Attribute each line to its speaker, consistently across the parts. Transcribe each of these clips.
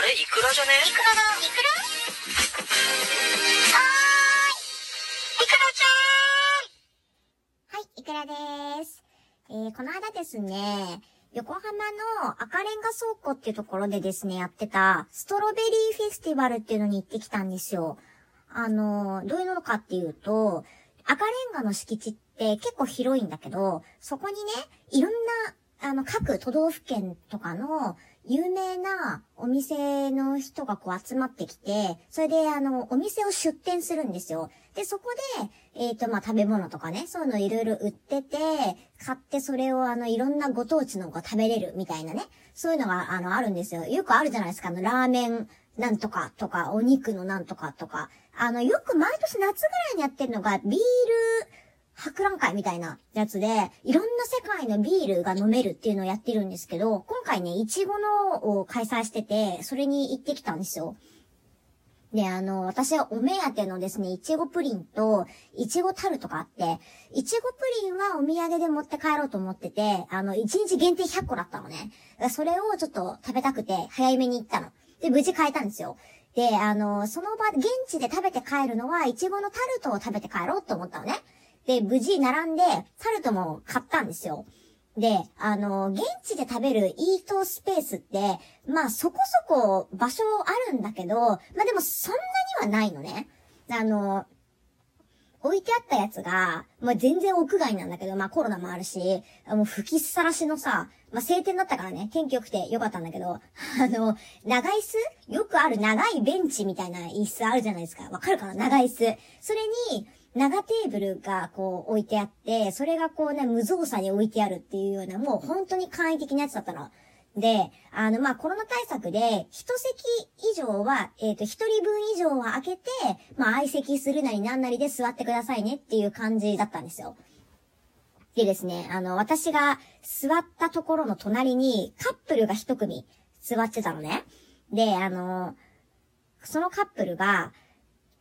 Speaker 1: あれ？イクラじゃね？
Speaker 2: イクラだイクラはーいイクラちゃんはい、イクラです。えー、この間ですね、横浜の赤レンガ倉庫っていうところでですね、やってた、ストロベリーフェスティバルっていうのに行ってきたんですよ。あの、どういうのかっていうと、赤レンガの敷地って結構広いんだけど、そこにね、いろんな、あの、各都道府県とかの有名なお店の人がこう集まってきて、それであの、お店を出店するんですよ。で、そこで、えっ、と、まあ、食べ物とかね、そういうのいろいろ売ってて、買ってそれをあの、いろんなご当地のが食べれるみたいなね、そういうのがあの、あるんですよ。よくあるじゃないですか、あの、ラーメンなんとかとか、お肉のなんとかとか。あの、よく毎年夏ぐらいにやってるのが、ビール、博覧会みたいなやつで、いろんな世界のビールが飲めるっていうのをやってるんですけど、今回ね、いちごのを開催してて、それに行ってきたんですよ。で、あの、私はお目当てのですね、いちごプリンと、いちごタルトがあって、いちごプリンはお土産で持って帰ろうと思ってて、あの、1日限定100個だったのね。それをちょっと食べたくて、早めに行ったの。で、無事買えたんですよ。で、あの、その場、現地で食べて帰るのは、いちごのタルトを食べて帰ろうと思ったのね。で、無事並んで、タルトも買ったんですよ。で、あの、現地で食べるイートスペースって、まあそこそこ場所あるんだけど、まあでもそんなにはないのね。あの、置いてあったやつが、まあ全然屋外なんだけど、まあコロナもあるし、もう吹きさらしのさ、まあ晴天だったからね、天気良くて良かったんだけど、あの、長椅子？よくある長いベンチみたいな椅子あるじゃないですか。わかるかな？長椅子。それに、長テーブルがこう置いてあって、それがこうね、無造作に置いてあるっていうような、もう本当に簡易的なやつだったの。で、あの、まあ、コロナ対策で、一席以上は、えっ、と、一人分以上は開けて、まあ、相席するなりなんなりで座ってくださいねっていう感じだったんですよ。でですね、あの、私が座ったところの隣にカップルが一組座ってたのね。で、あの、そのカップルが、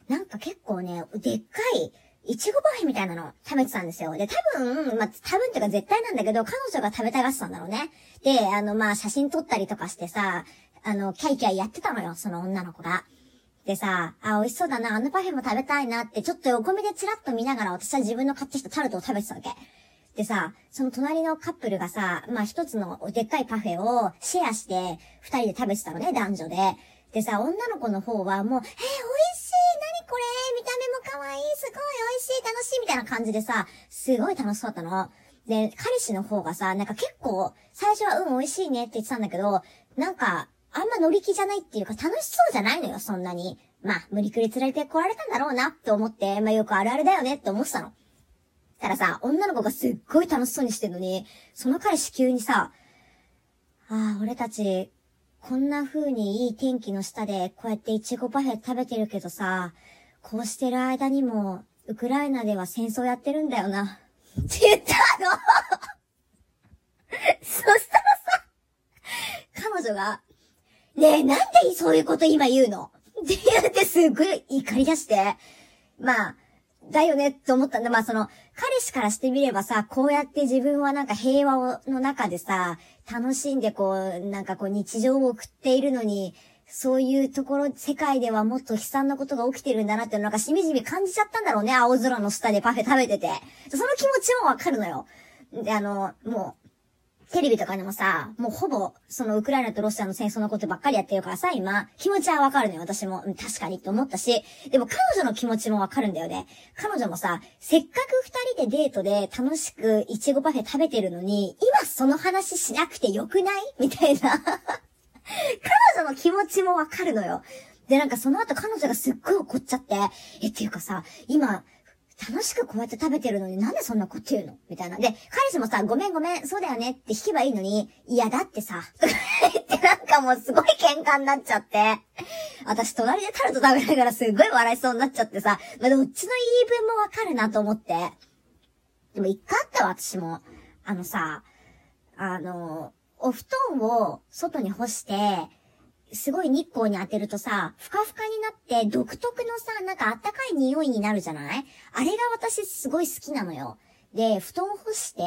Speaker 2: なんか結構ね、でっかい、いちごパフェみたいなの食べてたんですよ。で、多分、まあ、多分っていうか絶対なんだけど、彼女が食べたがってたんだろうね。で、あの、まあ、写真撮ったりとかしてさ、あの、キャイキャイやってたのよ、その女の子が。でさ、あ、美味しそうだな、あのパフェも食べたいなって、ちょっと横目でチラッと見ながら私は自分の買ってきたタルトを食べてたわけ。でさ、その隣のカップルがさ、まあ一つのでっかいパフェをシェアして二人で食べてたのね、男女で。でさ、女の子の方はもう、えー、美味しいた目も可愛いすごい美味しい楽しいみたいな感じでさ、すごい楽しそうだったの。で、彼氏の方がさ、なんか結構、最初はうん美味しいねって言ってたんだけど、なんか、あんま乗り気じゃないっていうか楽しそうじゃないのよ、そんなに。まあ、無理くり連れてこられたんだろうなって思って、まあよくあるあるだよねって思ってたの。たらさ、女の子がすっごい楽しそうにしてるのに、その彼氏急にさ、ああ、俺たち、こんな風にいい天気の下で、こうやってイチゴパフェ食べてるけどさ、こうしてる間にも、ウクライナでは戦争やってるんだよな。って言ったの そしたらさ、彼女が、ねえ、なんでそういうこと今言うの？って言ってすっごい怒り出して、まあ、だよねって思ったんだ。まあその、彼氏からしてみればさ、こうやって自分はなんか平和をの中でさ、楽しんでこう、なんかこう日常を送っているのに、そういうところ、世界ではもっと悲惨なことが起きてるんだなってなんかしみじみ感じちゃったんだろうね。青空の下でパフェ食べてて。その気持ちもわかるのよ。で、あの、もう、テレビとかでもさ、もうほぼ、そのウクライナとロシアの戦争のことばっかりやってるからさ、今、気持ちはわかるのよ、私も。確かにって思ったし、でも彼女の気持ちもわかるんだよね。彼女もさ、せっかく二人でデートで楽しくイチゴパフェ食べてるのに、今その話しなくてよくない？みたいな。彼女の気持ちもわかるのよ。で、なんかその後彼女がすっごい怒っちゃって、え、っていうかさ、今、楽しくこうやって食べてるのになんでそんなこと言うの？みたいな。で、彼氏もさ、ごめんごめん、そうだよねって引けばいいのに、いやだってさ、ってなんかもうすごい喧嘩になっちゃって、私隣でタルト食べながらすっごい笑いそうになっちゃってさ、まあ、どっちの言い分もわかるなと思って。でも一回あったわ、私も。あのさ、あの、お布団を外に干して、すごい日光に当てるとさ、ふかふかになって独特のさ、なんかあったかい匂いになるじゃない？あれが私すごい好きなのよ。で、布団干して、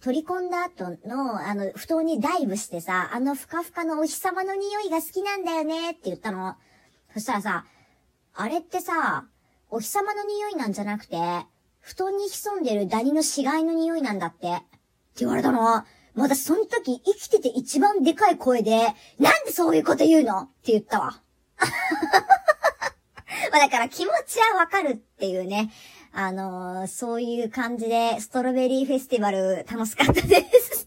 Speaker 2: 取り込んだ後の、あの、布団にダイブしてさ、あのふかふかのお日様の匂いが好きなんだよねって言ったの。そしたらさ、あれってさ、お日様の匂いなんじゃなくて、布団に潜んでるダニの死骸の匂いなんだって。って言われたの。まだその時生きてて一番でかい声で、なんでそういうこと言うの？って言ったわ。まあだから気持ちはわかるっていうね。あのー、そういう感じで、ストロベリーフェスティバル楽しかったです